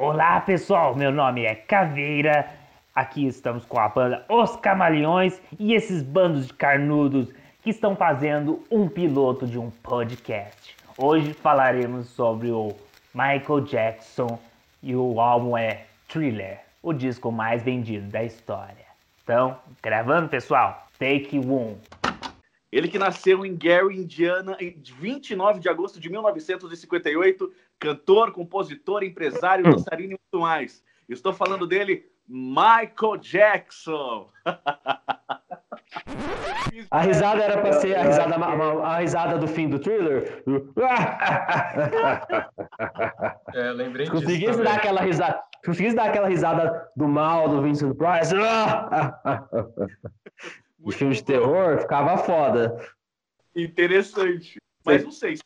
Olá pessoal, meu nome é Caveira. Aqui estamos com a banda Os Camaleões e esses bandos de carnudos que estão fazendo um piloto de um podcast. Hoje falaremos sobre o Michael Jackson e o álbum é Thriller, o disco mais vendido da história. Então, gravando pessoal, take one. Ele que nasceu em Gary, Indiana, em 29 de agosto de 1958, cantor, compositor, empresário, hum. dançarino e muito mais. Estou falando dele, Michael Jackson. A risada era para ser a risada, a, risada do fim do thriller. É, lembrei se conseguisse disso. Dar aquela risada, se conseguisse dar aquela risada do mal do Vincent Price. de filme de terror, ficava foda. Interessante. Mas não sei.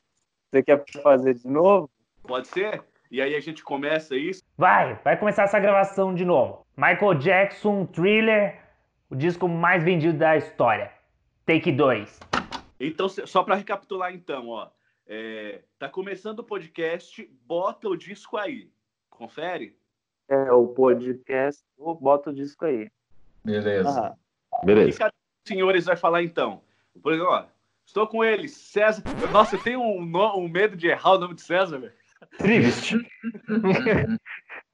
Você quer fazer de novo? Pode ser? E aí a gente começa isso? Vai, vai começar essa gravação de novo. Michael Jackson, Thriller, o disco mais vendido da história. Take 2. Então, só para recapitular então, ó. É, tá começando o podcast, bota o disco aí. Confere? É, o podcast, bota o disco aí. Beleza. Beleza senhores vai falar então? Por exemplo, ó, estou com ele, César. Nossa, eu tenho um, um medo de errar o nome de César, velho. Trivist.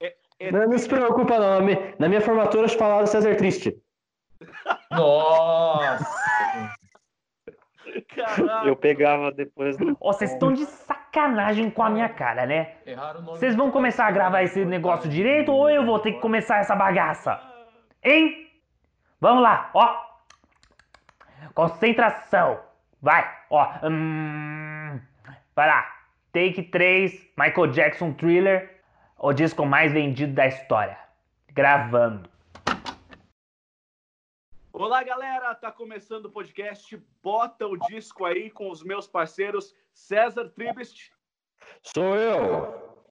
é, é... Não, não se preocupa, não. Na minha formatura falaram César Triste. Nossa! Eu pegava depois. Do... Oh, vocês estão de sacanagem com a minha cara, né? Vocês vão começar a gravar esse negócio direito ou eu vou ter que começar essa bagaça? Hein? Vamos lá, ó. Concentração. Vai, ó. Hum, vai lá. Take 3, Michael Jackson Thriller, o disco mais vendido da história. Gravando. Olá, galera! Tá começando o podcast. Bota o disco aí com os meus parceiros César Tribest. Sou eu.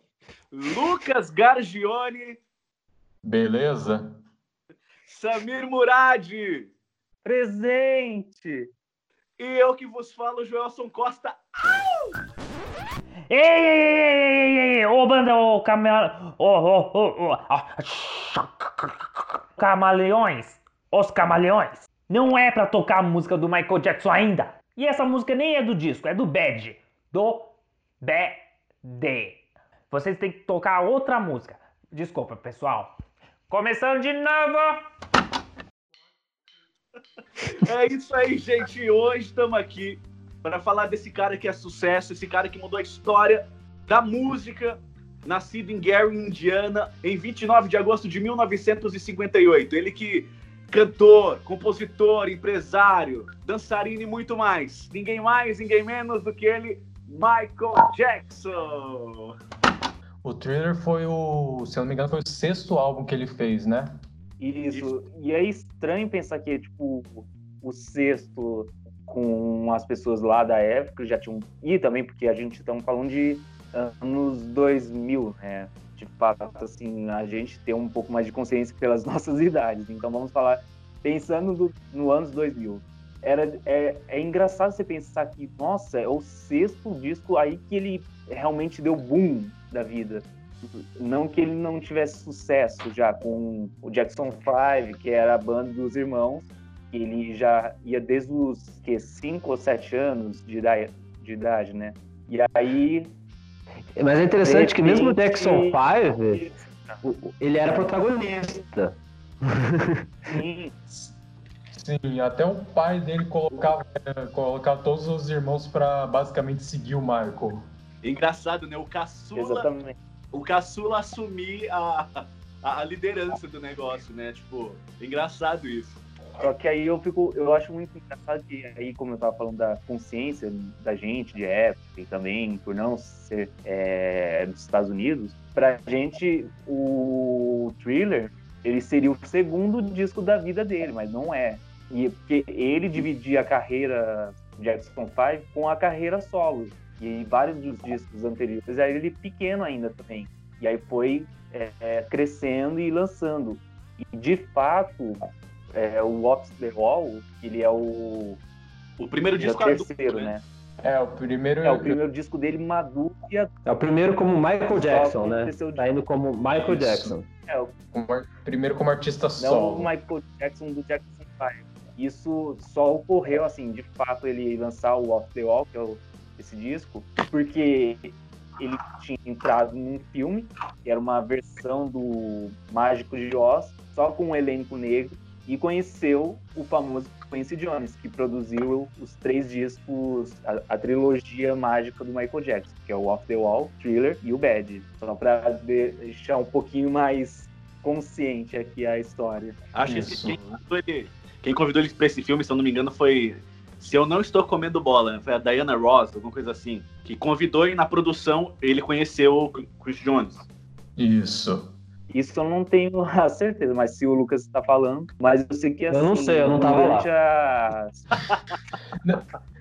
Lucas Gargione. Beleza. Samir Murad. Presente! E eu que vos falo, Joelson Costa. Au! Ei, ei, ei, ei, ei, ô banda, ô camaleões, ô, ô, ô, ô, camaleões, os camaleões, não é pra tocar a música do Michael Jackson ainda. E essa música nem é do disco, é do Bad, do B.D. Vocês têm que tocar outra música. Desculpa, pessoal. Começando de novo. É isso aí, gente. Hoje estamos aqui para falar desse cara que é sucesso, esse cara que mudou a história da música, nascido em Gary, Indiana, em 29 de agosto de 1958. Ele que cantor, compositor, empresário, dançarino e muito mais. Ninguém mais, ninguém menos do que ele, Michael Jackson. O Thriller foi o, se eu não me engano, foi o sexto álbum que ele fez, né? Isso. E é estranho pensar que, tipo, o sexto com as pessoas lá da época já tinham. E também porque a gente estamos falando de anos 2000, né? De fato, assim, a gente tem um pouco mais de consciência pelas nossas idades. Então vamos falar, pensando no, no anos 2000. Era, é, é engraçado você pensar que, nossa, é o sexto disco aí que ele realmente deu boom da vida. Não que ele não tivesse sucesso já com o Jackson 5, que era a banda dos irmãos, ele já ia desde os 5 ou 7 anos de idade, de idade, né? E aí. Mas é interessante que mesmo o Jackson 5, ele era protagonista. Sim. Sim, até o pai dele colocava, colocava todos os irmãos para basicamente seguir o Michael. Engraçado, né? O caçula Exatamente o caçula assumir a, a, a, liderança do negócio, né? Tipo, engraçado isso. Só que aí eu fico, eu acho muito engraçado que aí, como eu tava falando da consciência da gente de época e também por não ser é, dos Estados Unidos, pra gente o Thriller ele seria o segundo disco da vida dele, mas não é. E porque ele dividia a carreira Jackson 5 com a carreira solo. E vários dos discos anteriores era ele pequeno ainda também. E aí foi é, é, crescendo e lançando. E de fato, é, o Ops the Wall, ele é o. O primeiro disco é o terceiro, né? É, o primeiro. É o primeiro disco dele maduro e É o primeiro como Michael Jackson, né? Tá indo como Michael Isso. Jackson. É, o Como ar- primeiro como artista não solo. o Michael Jackson do Jackson 5. Isso só ocorreu, assim, de fato, ele lançar o Off the Wall, que é o- esse disco, porque ele tinha entrado num filme, que era uma versão do Mágico de Oz, só com um elenco negro, e conheceu o famoso Quincy Jones, que produziu os três discos, a, a trilogia mágica do Michael Jackson, que é o Off the Wall, Thriller e o Bad. Só para deixar um pouquinho mais consciente aqui a história. Acho que quem, convidou ele, quem convidou ele pra esse filme, se eu não me engano, foi. Se eu não estou comendo bola, foi a Diana Ross, alguma coisa assim. Que convidou e na produção ele conheceu o Chris Jones. Isso. Isso eu não tenho a certeza, mas se o Lucas está falando, mas eu sei que assim, Eu não sei, eu não tava lá. a-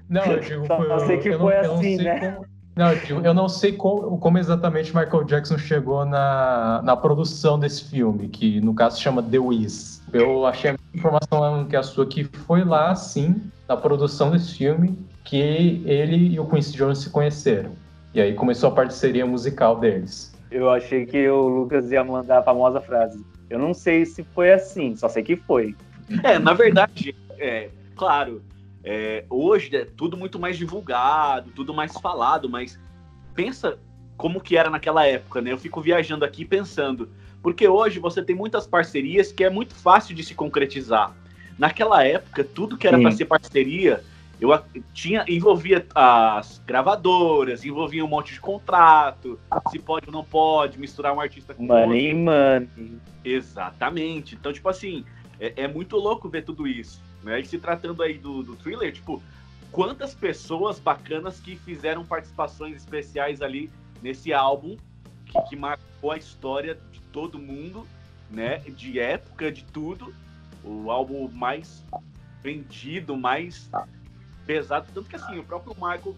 Não, eu digo. Só eu, sei que eu foi não, eu não assim, sei né? como- não, eu, digo, eu não sei como, como exatamente Michael Jackson chegou na, na produção desse filme, que no caso se chama The Wiz. Eu achei a mesma informação que a sua, que foi lá, sim, na produção desse filme, que ele e o Quincy Jones se conheceram. E aí começou a parceria musical deles. Eu achei que o Lucas ia mandar a famosa frase. Eu não sei se foi assim, só sei que foi. É, na verdade, é, claro, é, hoje é tudo muito mais divulgado, tudo mais falado, mas pensa como que era naquela época, né? Eu fico viajando aqui pensando, porque hoje você tem muitas parcerias que é muito fácil de se concretizar. Naquela época, tudo que era para ser parceria, eu tinha envolvia as gravadoras, envolvia um monte de contrato, se pode ou não pode, misturar um artista com outro. Money, money. Exatamente. Então, tipo assim, é, é muito louco ver tudo isso. Né? E se tratando aí do, do thriller, tipo, quantas pessoas bacanas que fizeram participações especiais ali nesse álbum que, que marcou a história de todo mundo, né? De época, de tudo. O álbum mais vendido, mais pesado. Tanto que assim, o próprio Michael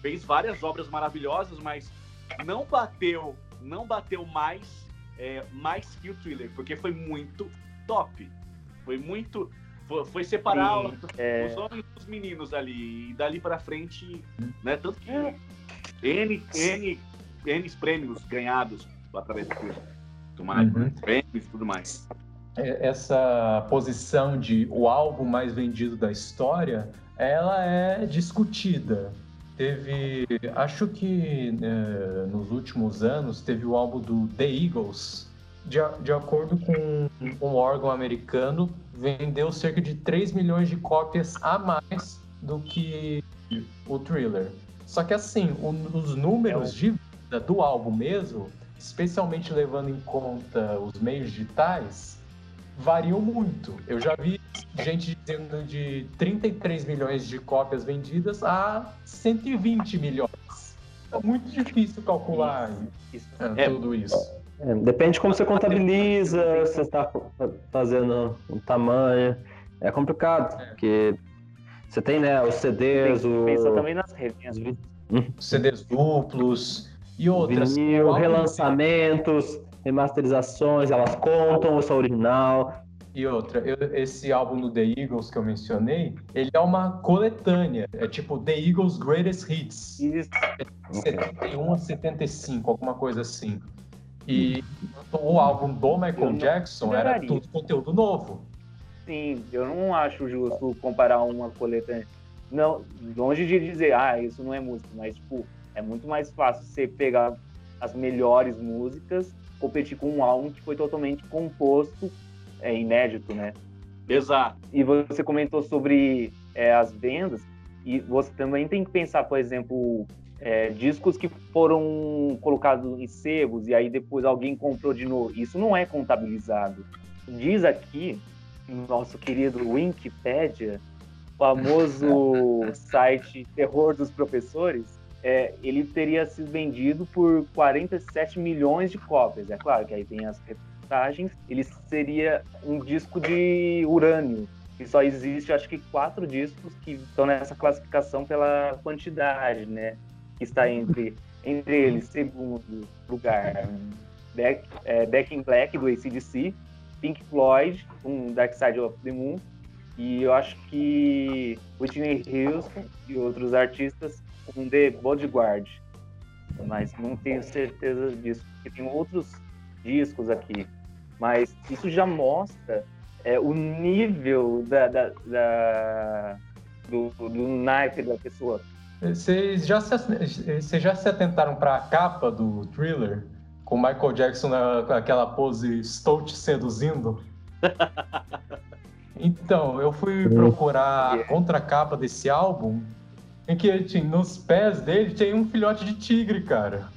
fez várias obras maravilhosas, mas não bateu, não bateu mais é, mais que o thriller, porque foi muito top. Foi muito. Foi, foi separar Sim, os, é. os homens dos meninos ali. E dali pra frente, né? Tanto que N, N, N prêmios ganhados através do filme. Mais, Uhum. prêmios e tudo mais. É- essa posição de o álbum mais vendido da história, ela é discutida. Teve, acho que eh, nos últimos anos teve o álbum do The Eagles, de, de acordo com um órgão americano, vendeu cerca de 3 milhões de cópias a mais do que o Thriller. Só que assim, o- os números de venda do álbum mesmo, especialmente levando em conta os meios digitais, variam muito. Eu já vi gente dizendo de 33 milhões de cópias vendidas a 120 milhões. É muito difícil calcular Isso. é, É. tudo isso. É, depende de como você contabiliza, se você está fazendo um tamanho. É complicado, porque você tem né, os CDs, Tem o que pensar também nas revendas. CDs duplos e outras. vinil, relançamentos, remasterizações, elas contam, eu sou original. E outra, eu- esse álbum do The Eagles que eu mencionei, ele é uma coletânea. É tipo The Eagles Greatest Hits. Isso. 71 a 75, alguma coisa assim. E o álbum do Michael não Jackson era tudo conteúdo novo. Sim, eu não acho justo comparar uma coletânea. Não, longe de dizer, ah, isso não é música, mas tipo, é muito mais fácil você pegar as melhores músicas, competir com um álbum que foi totalmente composto, é inédito, né? Exato. E você comentou sobre é, as vendas, e você também tem que pensar, por exemplo, é, discos que foram colocados em sebos e aí depois alguém comprou de novo. Isso não é contabilizado. Diz aqui, no nosso querido Wikipedia, famoso site Terror dos Professores, é, ele teria sido vendido por 47 milhões de cópias. É claro que aí tem as reportagens. Ele seria um disco de urânio, que só existe, acho que, quatro discos que estão nessa classificação pela quantidade, né? Que está entre, entre eles, segundo lugar, Back, é, Back in Black, do ACDC, Pink Floyd, um Dark Side of the Moon, e eu acho que Whitney Houston e outros artistas com The Bodyguard, mas não tenho certeza disso, porque tem outros discos aqui. Mas isso já mostra é, o nível da, da, da do, do naipe da pessoa. Vocês já se, vocês já se atentaram para a capa do thriller? Com Michael Jackson naquela pose Estou te seduzindo? então, eu fui procurar a contracapa desse álbum, em que tinha, nos pés dele tem um filhote de tigre, cara.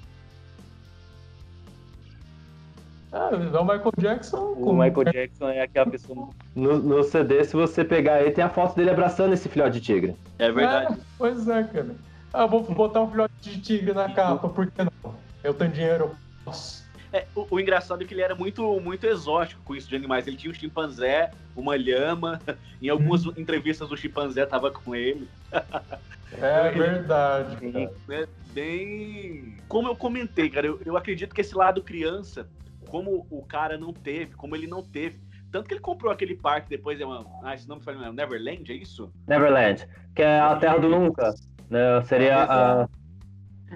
Ah, é o Michael Jackson. O Michael Jackson é aquela pessoa. No, no CD, se você pegar aí, tem a foto dele abraçando esse filhote de tigre. É verdade. É, pois é, cara. Ah, vou botar um filhote de tigre na capa, por que não? Eu tenho dinheiro, posso. É, o, o, engraçado é que ele era muito, muito exótico com isso de animais. Ele tinha um chimpanzé, uma lhama. Em algumas hum. entrevistas o chimpanzé tava com ele. É verdade. É, bem. Como eu comentei, cara, eu, eu acredito que esse lado criança como o cara não teve, como ele não teve. Tanto que ele comprou aquele parque depois, é uma, ah, esse nome foi Neverland, é isso? Neverland, que é a Terra do Nunca. Né? Seria a.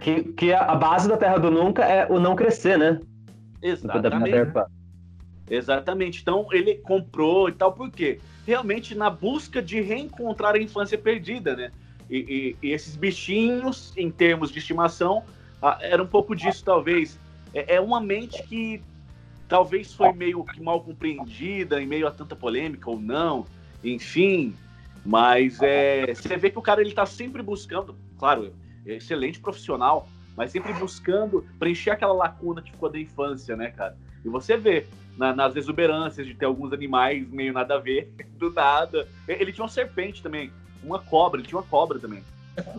Que, que a base da Terra do Nunca é o não crescer, né? Exatamente. Exatamente. Então ele comprou e tal, por quê? Realmente na busca de reencontrar a infância perdida, né? E, e, e esses bichinhos, em termos de estimação, ah, era um pouco disso, talvez. É, é uma mente que talvez foi meio que mal compreendida em meio a tanta polêmica ou não, enfim. Mas é, você vê que o cara ele tá sempre buscando, claro, é excelente profissional, mas sempre buscando preencher aquela lacuna que ficou da infância, né, cara? E você vê na, nas exuberâncias de ter alguns animais meio nada a ver, do nada. Ele tinha uma serpente também, uma cobra, ele tinha uma cobra também.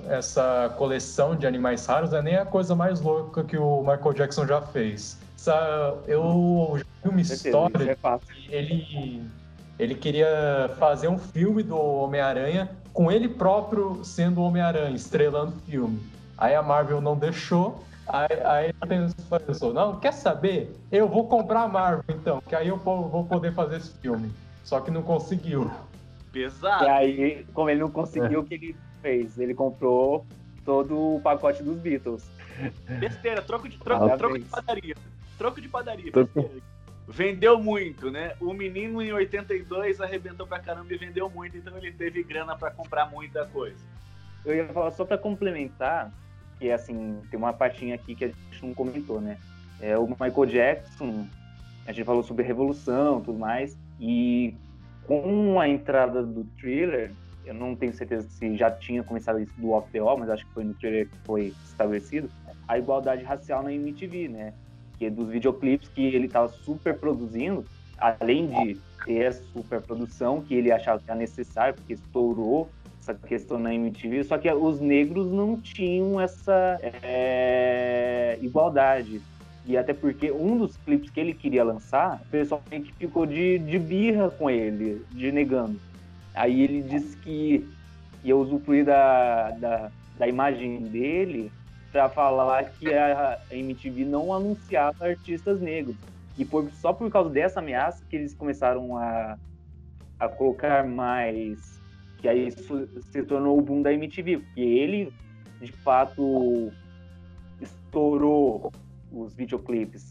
Essa coleção de animais raros é nem a coisa mais louca que o Michael Jackson já fez eu já vi uma história é que ele, ele queria fazer um filme do Homem-Aranha com ele próprio sendo o Homem-Aranha, estrelando o filme. Aí a Marvel não deixou, aí, aí ele pensou, não, quer saber? Eu vou comprar a Marvel então, que aí eu vou poder fazer esse filme. Só que não conseguiu. Pesado. E aí, como ele não conseguiu, o que ele fez? Ele comprou todo o pacote dos Beatles. Besteira, troco de, troco, troco de padaria troco de padaria. Vendeu muito, né? O menino em 82 arrebentou pra caramba e vendeu muito, então ele teve grana para comprar muita coisa. Eu ia falar só para complementar, que assim, tem uma partinha aqui que a gente não comentou, né? É o Michael Jackson, a gente falou sobre revolução tudo mais, e com a entrada do thriller, eu não tenho certeza se já tinha começado isso do Off The Wall, mas acho que foi no thriller que foi estabelecido, a igualdade racial na MTV, né? que dos videoclipes que ele estava super produzindo, além de ter essa super produção que ele achava que era necessário, porque estourou essa questão na MTV, só que os negros não tinham essa é, igualdade. E até porque um dos clipes que ele queria lançar, o pessoal que ficou de, de birra com ele, de negando. Aí ele disse que ia usufruir da, da, da imagem dele para falar que a MTV não anunciava artistas negros. E foi só por causa dessa ameaça que eles começaram a, a colocar mais. Que aí isso se tornou o boom da MTV, porque ele, de fato, estourou os videoclipes.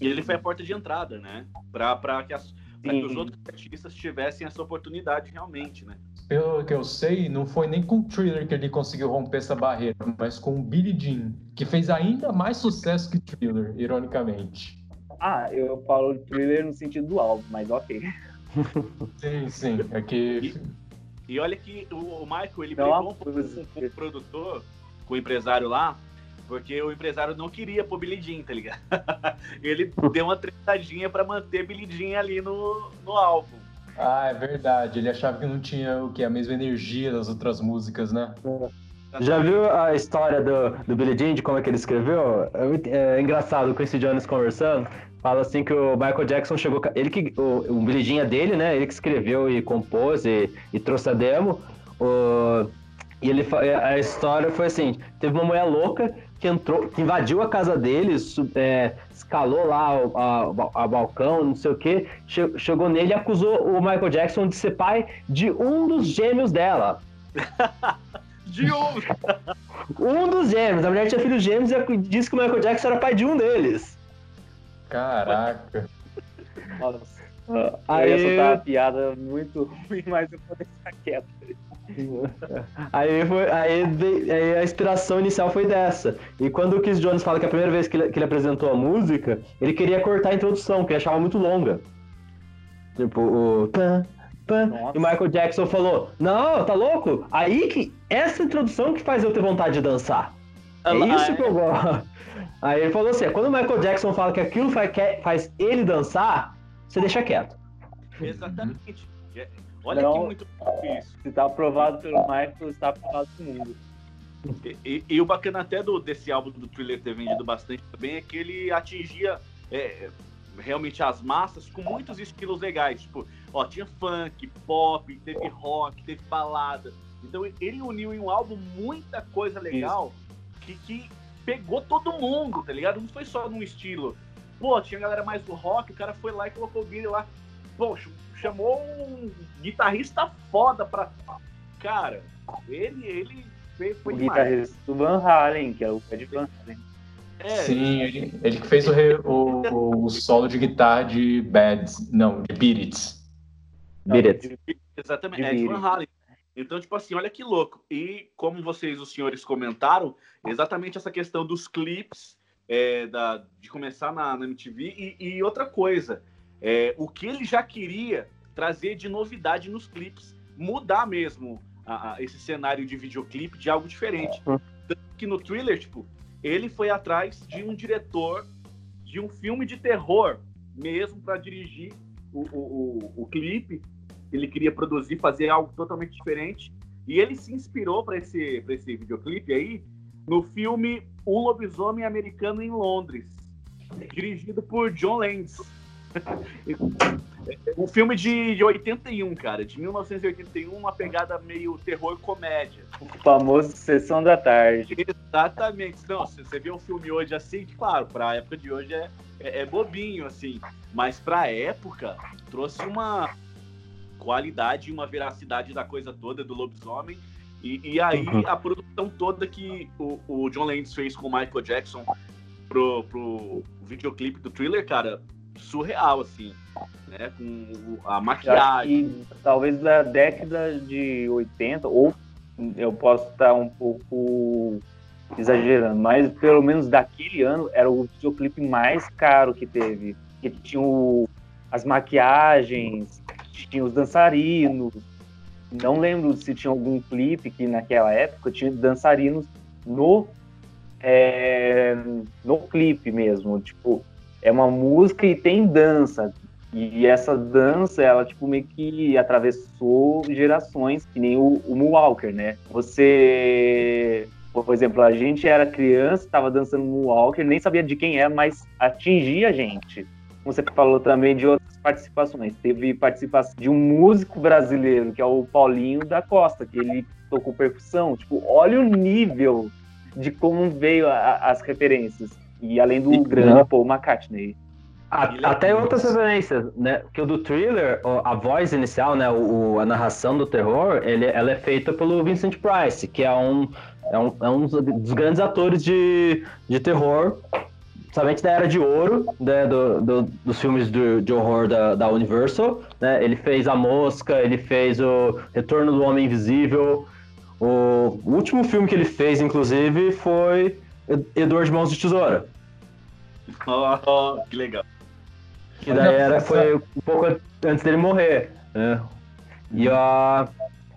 E ele foi a porta de entrada, né? Para que, que os outros artistas tivessem essa oportunidade realmente, né? pelo que eu sei, não foi nem com o Thriller que ele conseguiu romper essa barreira, mas com o Billy Jean, que fez ainda mais sucesso que Thriller, ironicamente. Ah, eu falo Thriller no sentido do álbum, mas ok. sim, sim, é que... E, e olha que o, o Michael, ele brigou um pouco com o produtor, com o empresário lá, porque o empresário não queria pôr Billy Jean, tá ligado? ele deu uma tretadinha para manter Billy Jean ali no, no álbum. Ah, é verdade. Ele achava que não tinha o que a mesma energia das outras músicas, né? Já viu a história do, do Billy Jean, de como é que ele escreveu? É, é engraçado, com esse Jones conversando, fala assim que o Michael Jackson chegou... Ele que, o, o dele, né? Ele que escreveu e compôs e, e trouxe a demo. O, e ele, a história foi assim, teve uma mulher louca que entrou, que invadiu a casa dele, é, escalou lá a, a, balcão, não sei o que, chegou nele e acusou o Michael Jackson de ser pai de um dos gêmeos dela. De um. Um dos gêmeos. A mulher tinha filhos gêmeos e disse que o Michael Jackson era pai de um deles. Caraca. Nossa. Aí- Eu ia soltar uma piada muito ruim, mas eu vou deixar quieto. Aí, foi, aí, aí a inspiração inicial foi dessa. E quando o Keith Jones fala que a primeira vez que ele, que ele apresentou a música, ele queria cortar a introdução, que ele achava muito longa. Tipo, o. Nossa. E o Michael Jackson falou: Não, tá louco? Aí que. Essa introdução que faz eu ter vontade de dançar. É isso é? que eu gosto. Aí ele falou assim: quando o Michael Jackson fala que aquilo faz, ele dançar, você deixa quieto. Exatamente. É- Olha Não. que muito isso. Se tá aprovado pelo Michael, está aprovado pelo mundo. E, e- e o bacana até do, desse álbum do Thriller ter vendido bastante também é que ele atingia é, realmente as massas com muitos estilos legais. Tipo, ó, tinha funk, pop, teve rock, teve balada. Então ele uniu em um álbum muita coisa legal que, que pegou todo mundo, tá ligado? Não foi só num estilo. Pô, tinha galera mais do rock, o cara foi lá e colocou o Billy lá. Pô, ch- chamou um guitarrista foda pra. Cara, ele, ele fez, foi o demais. guitarrista do Van Halen, que é o Ed Van Halen. É, Sim, ele, ele que fez o, re- o- o solo de guitarra de Bad, não, de Beat It. Beat it. Exatamente, De é. Van Halen. Então, tipo assim, olha que louco. E como vocês, os senhores, comentaram, exatamente essa questão dos clipes, é, da, de começar na, na MTV. E, e outra coisa, é, o que ele já queria trazer de novidade nos clipes, mudar mesmo a- a- esse cenário de videoclipe de algo diferente. Tanto que no thriller, tipo, ele foi atrás de um diretor de um filme de terror mesmo para dirigir o, o, o, o clipe ele queria produzir, fazer algo totalmente diferente. E ele se inspirou para esse, pra esse videoclipe aí no filme Um Lobisomem Americano em Londres, dirigido por John Landis. um filme de, de 81, cara, de 1981, uma pegada meio terror comédia. O famoso Sessão da Tarde. Exatamente. Não, se você vê um filme hoje assim, claro, pra época de hoje é, é, é bobinho, assim. Mas pra época, trouxe uma qualidade e uma veracidade da coisa toda do lobisomem. E, e aí, Uhum. a produção toda que o, o John Landis fez com o Michael Jackson pro, pro videoclipe do thriller, cara, surreal, assim. Né? Com a maquiagem. que talvez da década de 80, ou eu posso estar um pouco exagerando, mas pelo menos daquele ano era o videoclipe mais caro que teve. Que tinha o- as maquiagens, tinha os dançarinos. Não lembro se tinha algum clipe que naquela época tinha dançarinos no, é, no clipe mesmo. Tipo, é uma música e tem dança. E essa dança, ela, tipo, meio que atravessou gerações, que nem o, o Moonwalker, né? Você... Por exemplo, a gente era criança, estava dançando Moonwalker, nem sabia de quem era, mas atingia a gente. Você falou também de outras participações. Teve participação de um músico brasileiro, que é o Paulinho da Costa, que ele tocou percussão. Tipo, olha o nível de como veio a- a- as referências. E além do E- grande Paul McCartney. A- é até outras referências, né? Que o do thriller, a voz inicial, né? O, a narração do terror, ele, ela é feita pelo Vincent Price, que é um, é um, é um dos dos grandes atores de, de terror, somente da Era de Ouro, né, do, do- dos filmes de, de horror da, da Universal. Né? Ele fez A Mosca, ele fez o Retorno do Homem Invisível. O, último filme que ele fez, inclusive, foi Ed- Edward Mãos de Tesoura. Ó, que legal. Que daí era, foi um pouco antes dele morrer. Né? E, a,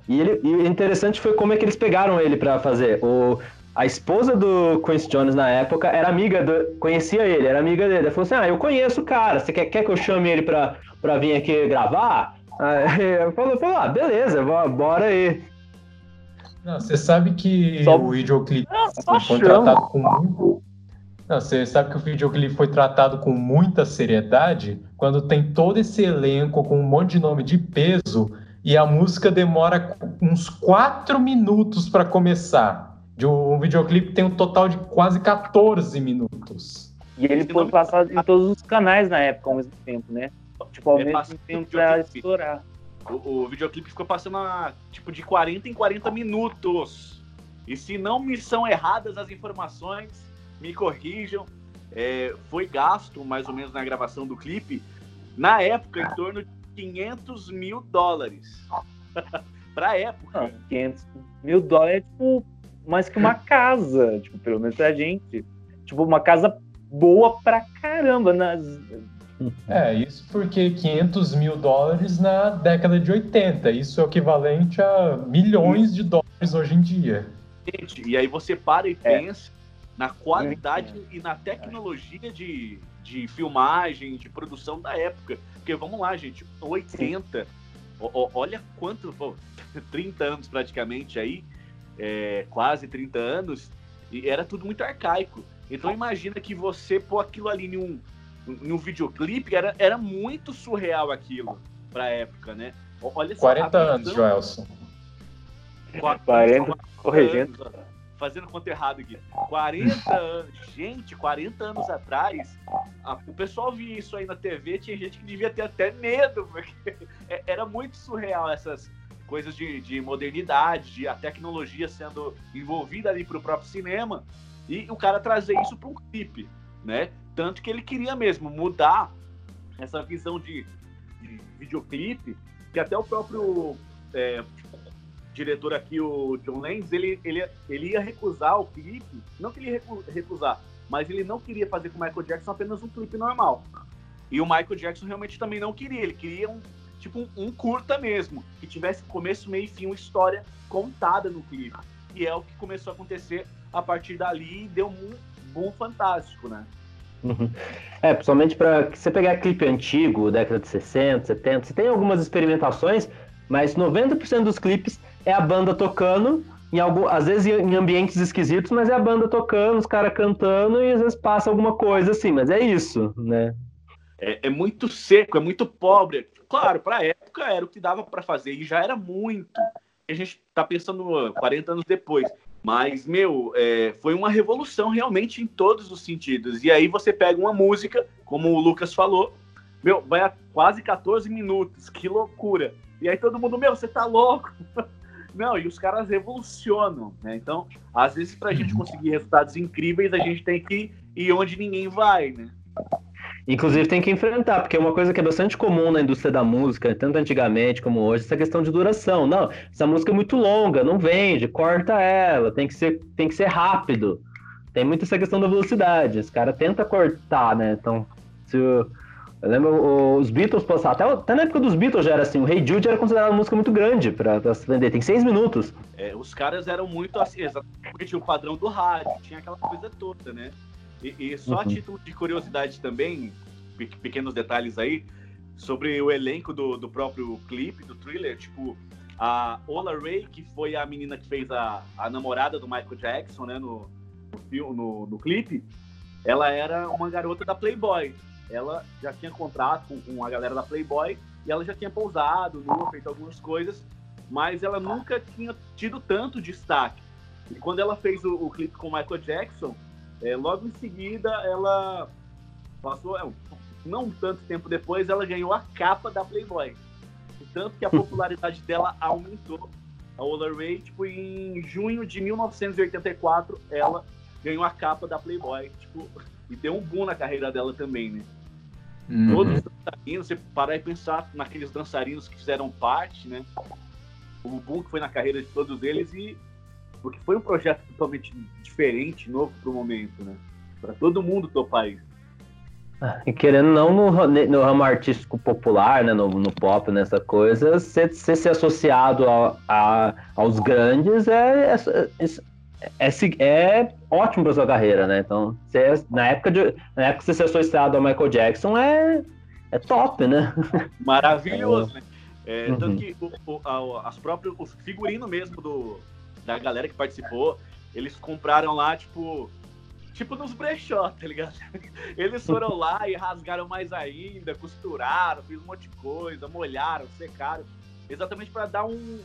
e, ele, e o interessante foi como é que eles pegaram ele pra fazer. O, a esposa do Quincy Jones na época era amiga do. conhecia ele, era amiga dele. Ela falou assim: Ah, eu conheço o cara, você quer, quer que eu chame ele pra, pra vir aqui gravar? Aí falou, falou, ah, beleza, bo- bora aí. Não, você sabe que Só- o videoclipe foi chama. tratado com muito. Não, você sabe que o videoclipe foi tratado com muita seriedade quando tem todo esse elenco com um monte de nome de peso e a música demora uns quatro minutos para começar. De um videoclipe que tem um total de quase 14 minutos. E ele foi passado em todos os canais na época ao mesmo tempo, né? Tipo, ao É mesmo tempo pra estourar. O, o videoclipe ficou passando a, tipo de 40 em 40 minutos. E se não me são erradas as informações, me corrijam. É, foi gasto, mais ou menos, na gravação do clipe, na época, em torno de 500 mil dólares. pra época. Não, 500 mil dólares é tipo mais que uma casa, tipo, pelo menos pra gente. Tipo, uma casa boa pra caramba. Nas... É, isso porque 500 mil dólares na década de 80. Isso é o equivalente a milhões de dólares hoje em dia. Gente, e aí você para e é. pensa na qualidade é. e na tecnologia de, de filmagem, de produção da época. Porque vamos lá, gente, 80, o, olha quanto, pô, 30 anos praticamente aí, é, quase 30 anos, e era tudo muito arcaico. Então imagina que você pôr aquilo ali em um, em um videoclipe, era, era muito surreal aquilo pra época, né? Olha só, 40 anos, Joelson. 40, corrigindo fazendo conta errado aqui. 40 anos. Gente, 40 anos atrás, a, o pessoal via isso aí na TV, tinha gente que devia ter até medo, porque é, era muito surreal essas coisas de, de modernidade, de a tecnologia sendo envolvida ali para o próprio cinema, e o cara trazer isso para um clipe, né? Tanto que ele queria mesmo mudar essa visão de, de videoclipe, que até o próprio é, diretor aqui, o John Lenz, ele, ele, ele ia recusar o clipe, não que ele ia recusar, mas ele não queria fazer com o Michael Jackson apenas um clipe normal. E o Michael Jackson realmente também não queria, ele queria um tipo um, um curta mesmo, que tivesse começo, meio e fim, uma história contada no clipe. E é o que começou a acontecer a partir dali e deu um boom fantástico, né? Uhum. É, principalmente para você pegar clipe antigo, década de 60, 70, você tem algumas experimentações, mas 90% dos clipes é a banda tocando, em algum, às vezes em ambientes esquisitos, mas é a banda tocando, os caras cantando e às vezes passa alguma coisa assim, mas é isso, né? É, é muito seco, é muito pobre. Claro, para a época era o que dava para fazer e já era muito. A gente tá pensando 40 anos depois. Mas, meu, é, foi uma revolução realmente em todos os sentidos. E aí você pega uma música, como o Lucas falou, meu, vai a quase 14 minutos, que loucura. E aí todo mundo, meu, você tá louco? Não, e os caras revolucionam, né? Então, às vezes, para a gente conseguir resultados incríveis, a gente tem que ir onde ninguém vai, né? Inclusive tem que enfrentar, porque é uma coisa que é bastante comum na indústria da música, tanto antigamente como hoje, essa questão de duração. Não, essa música é muito longa, não vende, corta ela, tem que ser, tem que ser rápido. Tem muito essa questão da velocidade. Os caras tentam cortar, né? Então, se o, eu lembro os Beatles passaram, até, até na época dos Beatles já era assim, o Hey Jude era considerado uma música muito grande pra, pra se vender, tem seis minutos. É, os caras eram muito assim, porque tinha o padrão do rádio, tinha aquela coisa toda, né? E, e só uhum. a título de curiosidade também, pequenos detalhes aí, sobre o elenco do, do próprio clipe, do thriller, tipo, a Ola Ray, que foi a menina que fez a, a namorada do Michael Jackson, né, no, no, no, no clipe, ela era uma garota da Playboy ela já tinha contrato com, com a galera da Playboy e ela já tinha pousado, nua, feito algumas coisas, mas ela nunca tinha tido tanto destaque. E quando ela fez o, o clipe com o Michael Jackson, é, logo em seguida ela passou, é, não tanto tempo depois, ela ganhou a capa da Playboy. Tanto que a popularidade dela aumentou. A Ola Ray, tipo, em junho de 1984, ela ganhou a capa da Playboy, tipo, e deu um boom na carreira dela também, né? Uhum. Todos os dançarinos, você parar e pensar naqueles dançarinos que fizeram parte, né? O boom que foi na carreira de todos eles e porque foi um projeto totalmente diferente, novo para o momento, né? Para todo mundo topar isso. Ah, e querendo não no, no ramo artístico popular, né, no, no pop, nessa coisa, ser, ser associado a, a, aos grandes é, é, é, é ótimo para sua carreira, né? Então, na época de, na época você se associado ao Michael Jackson é, é top, né? Maravilhoso, né? É, uhum. Tanto que o, o, a, as próprias, os figurinos mesmo do, da galera que participou, eles compraram lá, tipo, tipo nos brechó, tá ligado? Eles foram lá e rasgaram mais ainda, costuraram, fiz um monte de coisa, molharam, secaram exatamente para dar um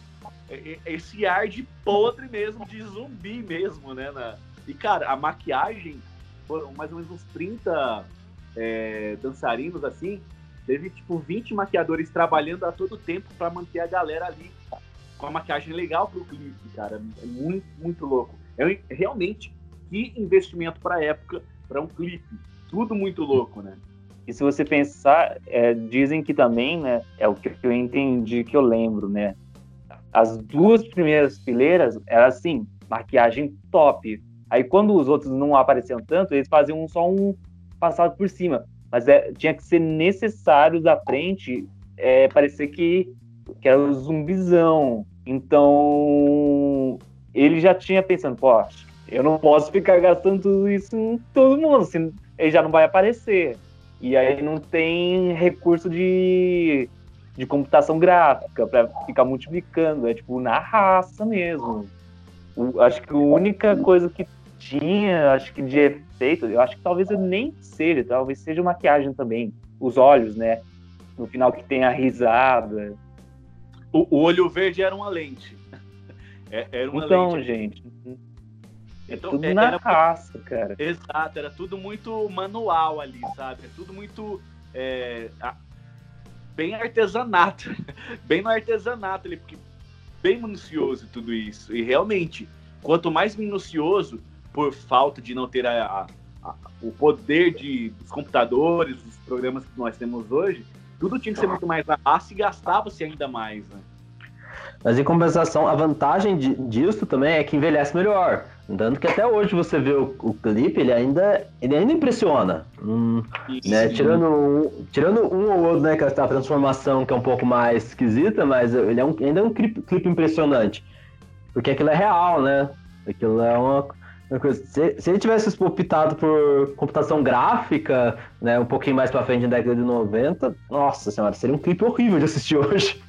esse ar de podre mesmo, de zumbi mesmo, né? Na... E cara, a maquiagem foram mais ou menos uns 30 é, dançarinos assim, teve tipo 20 maquiadores trabalhando a todo tempo para manter a galera ali com a maquiagem legal pro clipe, cara. É muito, muito louco. É realmente que investimento pra época, para um clipe. Tudo muito louco, né? E se você pensar, é, dizem que também, né, é o que eu entendi, que eu lembro, né? As duas primeiras fileiras era assim, maquiagem top. Aí quando os outros não apareciam tanto, eles faziam só um passado por cima. Mas é, tinha que ser necessário da frente é, parecer que, que era o um zumbizão. Então ele já tinha pensando, pô, eu não posso ficar gastando tudo isso em todo mundo, assim, ele já não vai aparecer. E aí não tem recurso de, de computação gráfica para ficar multiplicando, é tipo na raça mesmo. O, acho que a única coisa que tinha, acho que de efeito, eu acho que talvez nem seja, talvez seja maquiagem também. Os olhos, né? No final que tem a risada. O, o olho verde era uma lente. É, era uma então, lente. gente. É então, tudo é, na era, raça, cara. Exato, era tudo muito manual ali, sabe? É tudo muito. É, bem artesanato. bem no artesanato ali, porque bem minucioso tudo isso. E realmente, quanto mais minucioso, por falta de não ter a, a, a, o poder de, dos computadores, dos programas que nós temos hoje, tudo tinha que ser muito mais raça e gastava-se ainda mais, né? Mas em compensação, a vantagem de, disso também é que envelhece melhor. Tanto que até hoje você vê o, o clipe, ele ainda, ele ainda impressiona. Hum, né? tirando, um, tirando um ou outro, né, que é a transformação que é um pouco mais esquisita, mas ele é um, ainda é um clipe, clipe impressionante. Porque aquilo é real, né? Aquilo é uma. Se, se ele tivesse optado por computação gráfica, né, um pouquinho mais pra frente na década de 90, nossa senhora, seria um clipe horrível de assistir hoje.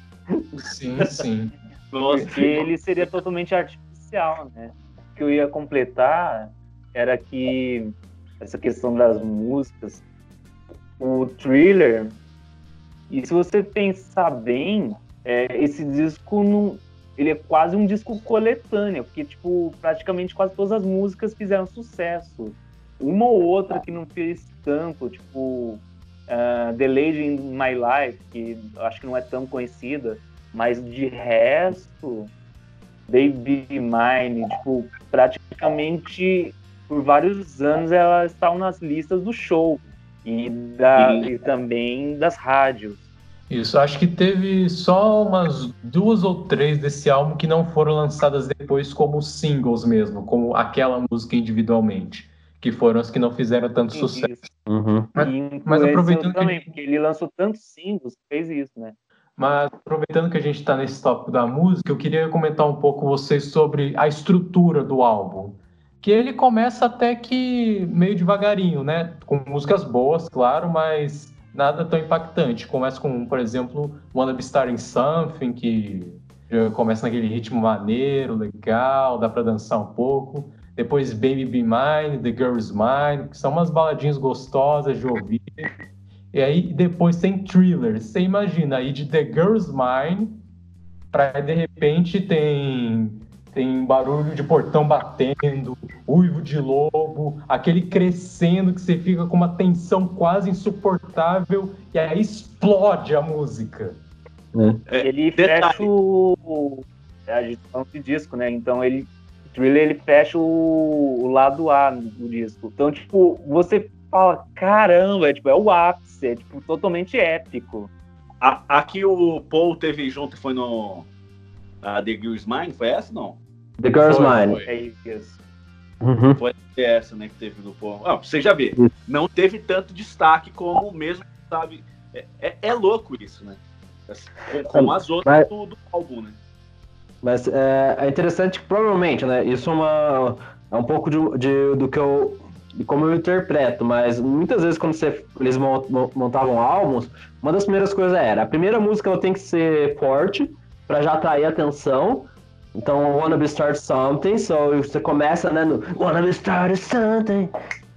Sim, sim. Porque ele seria totalmente artificial, né? O que eu ia completar era que essa questão das músicas, o thriller, e se você pensar bem, é, esse disco não, ele é quase um disco coletâneo, porque tipo, praticamente quase todas as músicas fizeram sucesso. Uma ou outra que não fez tanto, tipo uh, The Lady in My Life, que acho que não é tão conhecida, mas de resto, Baby Mine, tipo, praticamente por vários anos elas estavam nas listas do show e, da, e também das rádios. Isso, acho que teve só umas duas ou três desse álbum que não foram lançadas depois como singles mesmo, como aquela música individualmente, que foram as que não fizeram tanto Sim, sucesso. Uhum. Mas, mas aproveitando também, que... porque ele lançou tantos singles, fez isso, né? Mas aproveitando que a gente está nesse tópico da música, eu queria comentar um pouco com vocês sobre a estrutura do álbum. Que ele começa até que meio devagarinho, né? Com músicas boas, claro, mas nada tão impactante. Começa com, por exemplo, Wanna Be Starting Something, que começa naquele ritmo maneiro, legal, dá para dançar um pouco. Depois Baby Be Mine, The Girl Is Mine, que são umas baladinhas gostosas de ouvir. E aí depois tem thriller. Você imagina aí de The Girl's Mine, para de repente tem tem barulho de portão batendo, uivo de lobo, aquele crescendo que você fica com uma tensão quase insuportável e aí explode a música. É. Ele fecha o é a agitação de disco, né? Então ele thriller ele fecha o, o lado A do disco. Então tipo você fala caramba, é, tipo é o ápice é tipo totalmente épico. A, aqui o Paul teve junto foi no a The Girl's Mine, foi essa não? The Girl's Mine. Foi. É isso. Uhum. Foi essa, né, que teve do Paul. Ah, você já vê, não teve tanto destaque como mesmo, sabe? É, é, é louco isso, né? Como as outras Mas... do, do álbum, né? Mas é, é, interessante que provavelmente, né? Isso é, uma, é um pouco de, de, do que eu de como eu interpreto, mas muitas vezes quando você, eles montavam álbuns, uma das primeiras coisas era, a primeira música ela tem que ser forte para já atrair atenção. Então, Wanna Be Start Something, so você começa, né, no Wanna Be Start Something,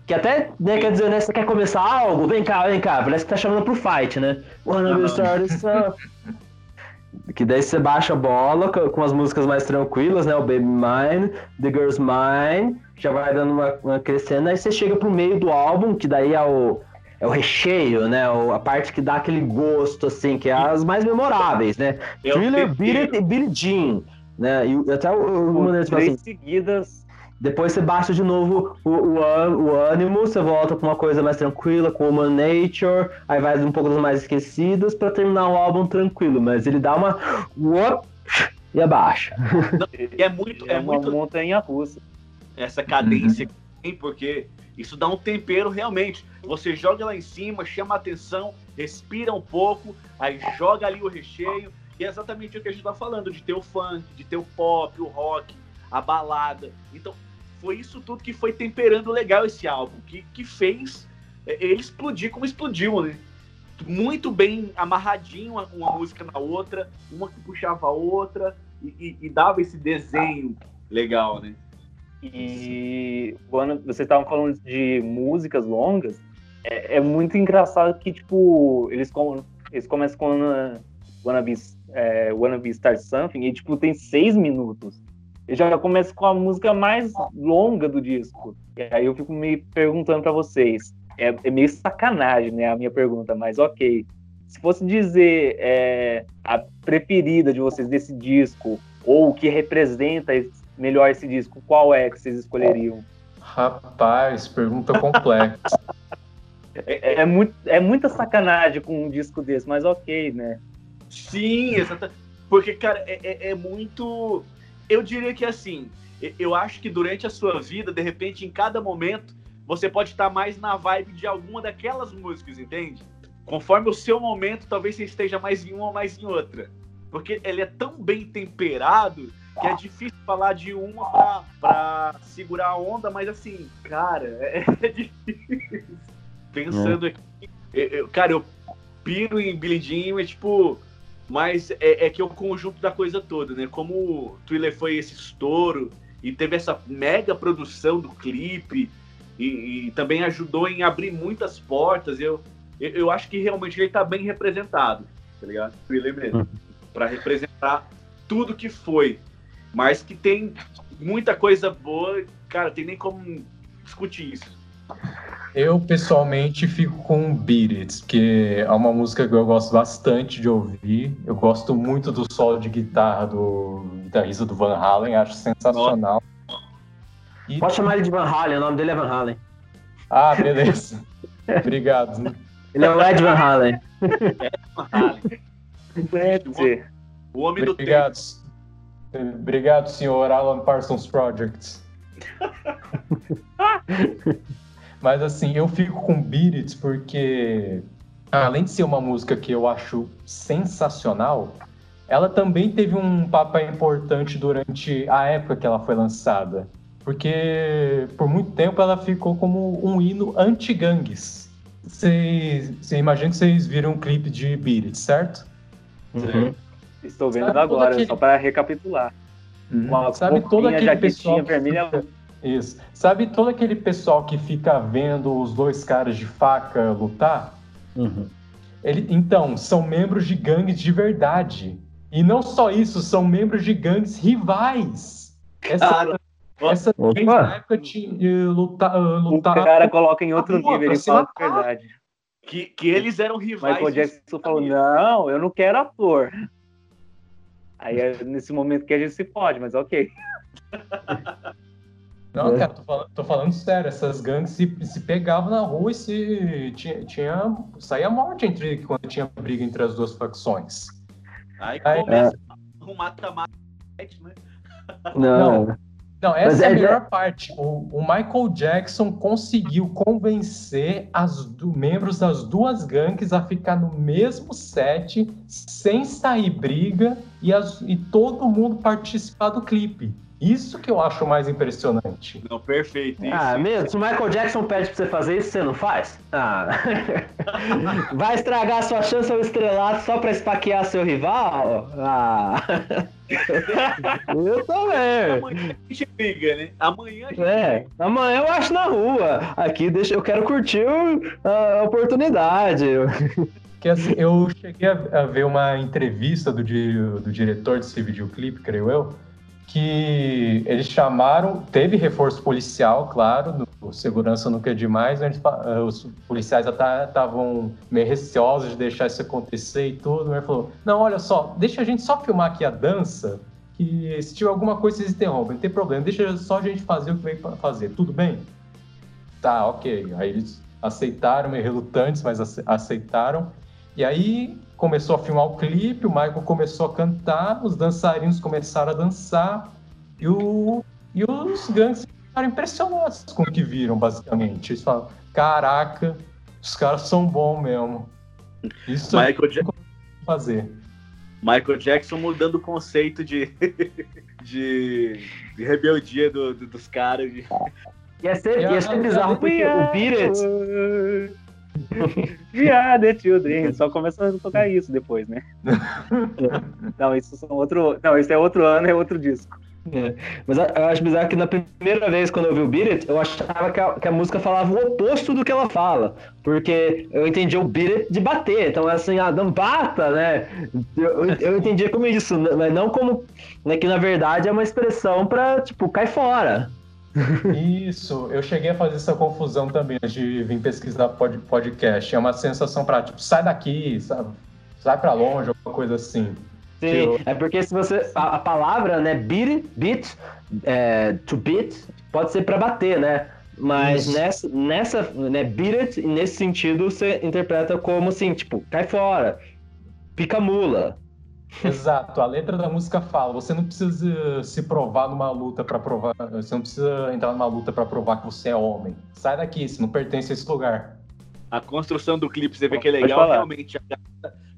que até né, quer dizer, né, você quer começar algo, vem cá, vem cá, parece que tá chamando pro fight, né? Wanna Be Start Something. Que daí você baixa a bola com as músicas mais tranquilas, né? O Baby Mine, The Girl's Mine, já vai dando uma, uma crescendo, aí você chega pro meio do álbum, que daí é o, é o recheio, né? A parte que dá aquele gosto, assim, que é as mais memoráveis, né? É o Thriller, e Billie Jean, né? E até o, o tipo três assim, seguidas. depois você baixa de novo o, o, o ânimo, você volta pra uma coisa mais tranquila, com Human Nature, aí vai um pouco das mais esquecidas pra terminar o álbum tranquilo, mas ele dá uma. Uop, e abaixa. E é muito, É, é uma muito montanha russa. essa cadência que tem, porque isso dá um tempero realmente. Você joga lá em cima, chama a atenção, respira um pouco, aí joga ali o recheio, e é exatamente o que a gente tá falando, de ter o funk, de ter o pop, o rock, a balada. Então, foi isso tudo que foi temperando legal esse álbum, que, que fez é, ele explodir como explodiu, né? Muito bem amarradinho uma, uma música na outra, uma que puxava a outra, e, e- e dava esse desenho legal, né? E quando vocês estavam falando de músicas longas, é, é muito engraçado que, tipo, eles, com, eles começam com Wanna, Wanna, Be, é, Wanna Be Start Something e, tipo, tem seis minutos. Ele já começa com a música mais longa do disco. E aí eu fico me perguntando pra vocês. É, é meio sacanagem, né, a minha pergunta, mas ok. Se fosse dizer é, a preferida de vocês desse disco, ou o que representa esse- melhor esse disco, qual é que vocês escolheriam? Rapaz, pergunta complexa. É, é muito, é muita sacanagem com um disco desse, mas ok, né? Sim, exatamente. Porque, cara, é, é- é muito. Eu diria que assim, eu acho que durante a sua vida, de repente, em cada momento, você pode estar mais na vibe de alguma daquelas músicas, entende? Conforme o seu momento, talvez você esteja mais em uma ou mais em outra. Porque ele é tão bem temperado que é difícil falar de uma pra, pra segurar a onda, mas assim, cara, é, é difícil. Pensando aqui, eu- eu- cara, eu piro em Billie Jean, é tipo, mas é, é que é o conjunto da coisa toda, né? Como o Thriller foi esse estouro e teve essa mega produção do clipe e, e também ajudou em abrir muitas portas. Eu, eu, eu acho que realmente ele tá bem representado, tá ligado? Thriller mesmo. Pra representar tudo que foi. Mas que tem muita coisa boa, cara, tem nem como discutir isso. Eu, pessoalmente, fico com Beat It, que é uma música que eu gosto bastante de ouvir. Eu gosto muito do solo de guitarra do guitarrista do Van Halen, acho sensacional. E- Pode chamar ele de Van Halen, o nome dele é Van Halen. Ah, beleza. Obrigado. Ele é o Ed Van Halen. Deve ser. O homem do tempo. Obrigado. Senhor Alan Parsons Project. Mas assim, eu fico com Beat It porque, além de ser uma música que eu acho sensacional, ela também teve um papel importante durante a época que ela foi lançada. Porque por muito tempo ela ficou como um hino anti-gangues. Imagina que vocês viram um clipe de Beat It, certo? Uhum. Estou vendo Sabe agora, aquele- só para recapitular. Uma Sabe todo aquele pessoal vermelha. fica- Isso. Sabe todo aquele pessoal que fica vendo os dois caras de faca lutar? Uhum. Ele, então, são membros de gangues de verdade. E não só isso, são membros de gangues rivais. Essa, Cara, essa Opa. gangue na época tinha lutar, O lutar cara coloca em outro nível, ele fala de matar. verdade. que, que eles eram rivais. Michael Jackson falou: não, eu não quero ator. Aí é nesse momento que a gente se pode, mas ok. Não, É. cara, tô falando, tô falando sério. Essas gangues se, se pegavam na rua e se tinha, tinha saía morte entre quando tinha briga entre as duas facções. Aí Aí- começa um mata-mata, né? Não. Não, essa Mas é a é- melhor parte. O, o Michael Jackson conseguiu convencer os membros das duas gangues a ficar no mesmo set, sem sair briga, e, as- e todo mundo participar do clipe. Isso que eu acho mais impressionante. Não, perfeito. Isso. Ah, mesmo? Se o Michael Jackson pede pra você fazer isso, você não faz? Ah. Vai estragar a sua chance ao estrelato só pra esfaquear seu rival? Ah. Eu também. Amanhã a gente briga, né? Amanhã a gente É, amanhã eu acho na rua. Aqui deixa, eu quero curtir a oportunidade. Que assim, eu cheguei a, a ver uma entrevista do, do diretor desse videoclipe, creio eu, que eles chamaram, teve reforço policial, claro, no, segurança nunca é demais, mas eh, os policiais estavam meio receosos de deixar isso acontecer e tudo, ele falou, não, olha só, deixa a gente só filmar aqui a dança, que se tiver alguma coisa vocês interrompem, não tem problema, deixa só a gente fazer o que veio para fazer, tudo bem? Tá, ok. Aí eles aceitaram, meio relutantes, mas aceitaram. E aí começou a filmar o clipe, o Michael começou a cantar, os dançarinos começaram a dançar e, o, e os gangues ficaram impressionados com o que viram, basicamente. Eles falaram: caraca, os caras são bons mesmo. Isso Michael é Jackson fazer. Michael Jackson mudando o conceito de, de, de rebeldia do, do, dos caras. De... Ia ser, ia ser bizarro porque o Beat It Yeah, the Children. Só começa a tocar isso depois, né? não, isso são outro. Não, isso é outro ano, é outro disco. É. Mas eu acho bizarro que na primeira vez quando eu vi o Beat It, eu achava que a, que a, música falava o oposto do que ela fala. Porque eu entendi o Beat It de bater. Então, assim, ah, não bata, né? Eu, eu entendia como isso, mas não como. Né, que na verdade é uma expressão pra, tipo, cai fora. Isso, eu cheguei a fazer essa confusão também de vir pesquisar pod, podcast. É uma sensação pra, tipo, sai daqui, sabe? sai pra longe, alguma coisa assim. Sim, eu... é porque se você. A, a palavra, né, beat, beat, é, to beat, pode ser pra bater, né? Mas Isso. nessa, nessa, né, beat it, nesse sentido, você interpreta como assim, tipo, cai fora, pica mula, Exato, a letra da música fala: você não precisa se provar numa luta para provar, você não precisa entrar numa luta para provar que você é homem. Sai daqui, você não pertence a esse lugar. A construção do clipe, você vê que é legal, realmente,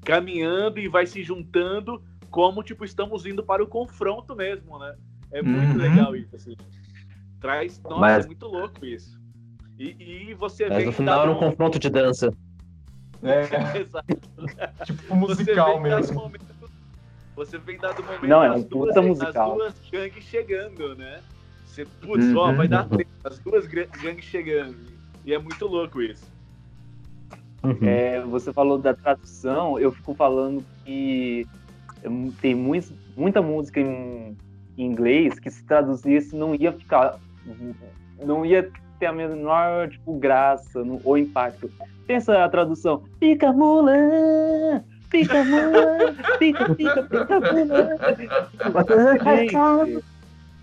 caminhando e vai se juntando, como tipo estamos indo para o confronto mesmo, né? É muito uhum. legal isso, assim. Traz, nossa, Mas... é muito louco isso. E, e você Mas vê. no final era um confronto de dança. É, exato. tipo musical mesmo. Você vem dado momento Não, é um duas, musical. as duas gangues chegando, né? Você, putz, uhum. ó, vai dar tempo, as duas gangues chegando. E é muito louco isso. Uhum. É, você falou da tradução, eu fico falando que tem muito, muita música em, em, inglês que se traduzisse não ia ficar. não ia ter a menor tipo, graça no, ou impacto. Pensa a tradução. Pica mula! Pica, mano! Pica, pica, pica, mano!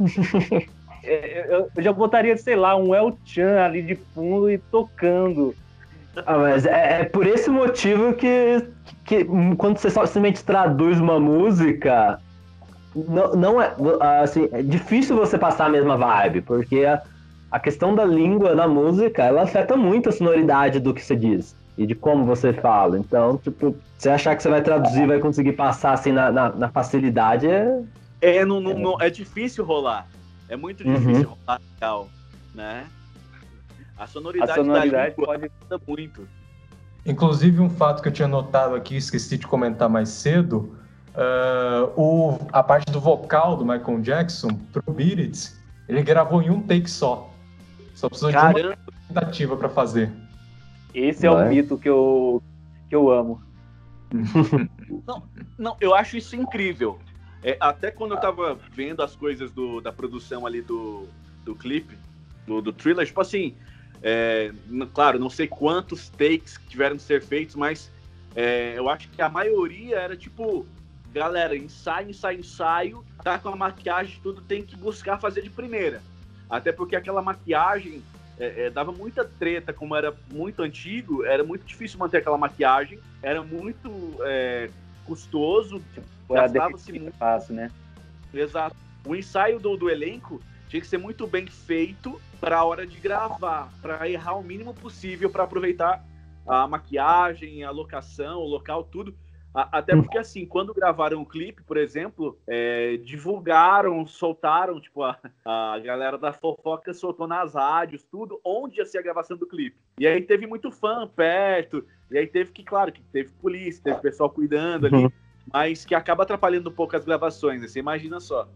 Gente, eu, eu já botaria, sei lá, um El Chan ali de fundo e tocando. Ah, mas é, é, por esse motivo que, que quando você simplesmente traduz uma música, não, não é assim, é difícil você passar a mesma vibe, porque a, a questão da língua da música, ela afeta muito a sonoridade do que você diz e de como você fala. Então, tipo, você achar que você vai traduzir, vai conseguir passar assim na, na, na facilidade é. É, não, não, não, é difícil rolar. É muito uhum. difícil uhum. rolar legal, né? A sonoridade, a sonoridade da língua pode muito. Inclusive, um fato que eu tinha notado aqui, esqueci de comentar mais cedo, uh, o, a parte do vocal do Michael Jackson pro Beat It, ele gravou em um take só. Só precisou Caramba. de uma tentativa para fazer. Esse é o mito que eu, que eu amo. não, não, eu acho isso incrível. É, até quando eu tava vendo as coisas do, da produção ali do, do clipe, do, do thriller, tipo assim, é, claro, não sei quantos takes tiveram que ser feitos, mas é, eu acho que a maioria era tipo, galera, ensaio, ensaio, ensaio, tá com a maquiagem, tudo tem que buscar fazer de primeira. Até porque aquela maquiagem é, é, dava muita treta, como era muito antigo, era muito difícil manter aquela maquiagem, era muito é, custoso, gastava-se muito fácil, né? Exato. O ensaio do, do elenco tinha que ser muito bem feito para a hora de gravar, para errar o mínimo possível para aproveitar a maquiagem, a locação, o local, tudo. Até porque, assim, quando gravaram o clipe, por exemplo, é, divulgaram, soltaram, tipo, a, a galera da fofoca soltou nas rádios, tudo, onde ia ser a gravação do clipe. E aí teve muito fã perto, e aí teve que, claro, que teve polícia, teve pessoal cuidando ali, uhum. mas que acaba atrapalhando um pouco as gravações, né? Você imagina só.